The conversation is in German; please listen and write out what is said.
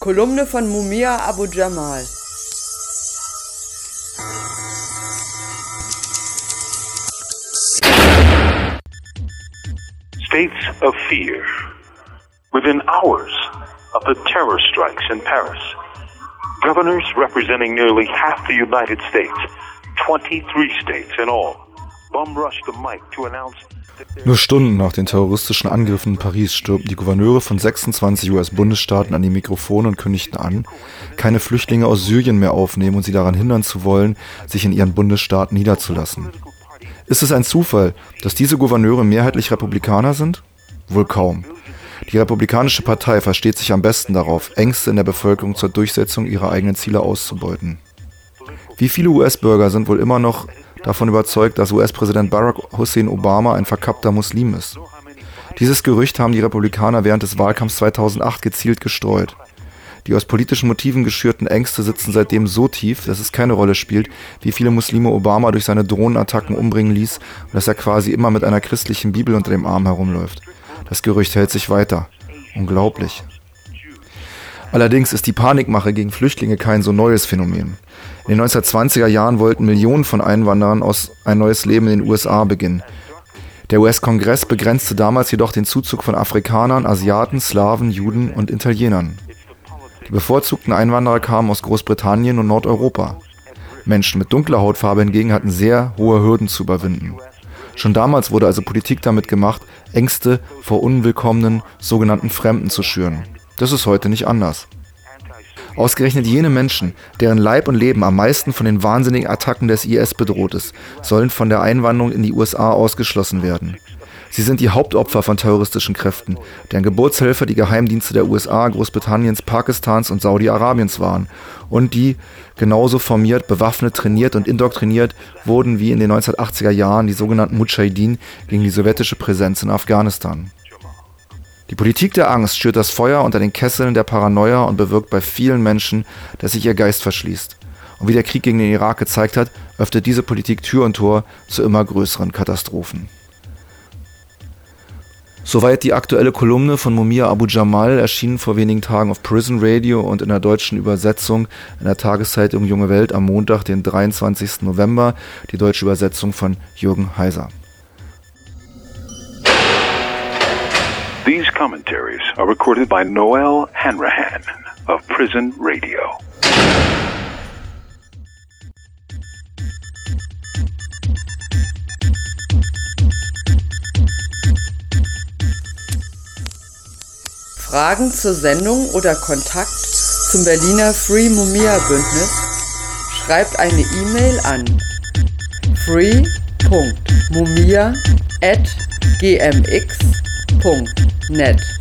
Kolumne von Mumia Abu Jamal. States of fear. Within hours of the terror strikes in Paris, governors representing nearly half the United States, 23 states in all, bum rushed the mic to announce Nur Stunden nach den terroristischen Angriffen in Paris stürmten die Gouverneure von 26 US-Bundesstaaten an die Mikrofone und kündigten an, keine Flüchtlinge aus Syrien mehr aufnehmen und sie daran hindern zu wollen, sich in ihren Bundesstaaten niederzulassen. Ist es ein Zufall, dass diese Gouverneure mehrheitlich Republikaner sind? Wohl kaum. Die Republikanische Partei versteht sich am besten darauf, Ängste in der Bevölkerung zur Durchsetzung ihrer eigenen Ziele auszubeuten. Wie viele US-Bürger sind wohl immer noch davon überzeugt, dass US-Präsident Barack Hussein Obama ein verkappter Muslim ist. Dieses Gerücht haben die Republikaner während des Wahlkampfs 2008 gezielt gestreut. Die aus politischen Motiven geschürten Ängste sitzen seitdem so tief, dass es keine Rolle spielt, wie viele Muslime Obama durch seine Drohnenattacken umbringen ließ und dass er quasi immer mit einer christlichen Bibel unter dem Arm herumläuft. Das Gerücht hält sich weiter. Unglaublich. Allerdings ist die Panikmache gegen Flüchtlinge kein so neues Phänomen. In den 1920er Jahren wollten Millionen von Einwanderern aus ein neues Leben in den USA beginnen. Der US-Kongress begrenzte damals jedoch den Zuzug von Afrikanern, Asiaten, Slawen, Juden und Italienern. Die bevorzugten Einwanderer kamen aus Großbritannien und Nordeuropa. Menschen mit dunkler Hautfarbe hingegen hatten sehr hohe Hürden zu überwinden. Schon damals wurde also Politik damit gemacht, Ängste vor unwillkommenen sogenannten Fremden zu schüren. Das ist heute nicht anders. Ausgerechnet jene Menschen, deren Leib und Leben am meisten von den wahnsinnigen Attacken des IS bedroht ist, sollen von der Einwanderung in die USA ausgeschlossen werden. Sie sind die Hauptopfer von terroristischen Kräften, deren Geburtshelfer die Geheimdienste der USA, Großbritanniens, Pakistans und Saudi-Arabiens waren und die genauso formiert, bewaffnet, trainiert und indoktriniert wurden wie in den 1980er Jahren die sogenannten Mujahideen gegen die sowjetische Präsenz in Afghanistan. Die Politik der Angst schürt das Feuer unter den Kesseln der Paranoia und bewirkt bei vielen Menschen, dass sich ihr Geist verschließt. Und wie der Krieg gegen den Irak gezeigt hat, öffnet diese Politik Tür und Tor zu immer größeren Katastrophen. Soweit die aktuelle Kolumne von Mumia Abu Jamal, erschienen vor wenigen Tagen auf Prison Radio und in der deutschen Übersetzung in der Tageszeitung Junge Welt am Montag, den 23. November, die deutsche Übersetzung von Jürgen Heiser. These commentaries are recorded by Noel Hanrahan of Prison Radio. Fragen zur Sendung oder Kontakt zum Berliner Free Mumia Bündnis? Schreibt eine E-Mail an free.mumia Ned.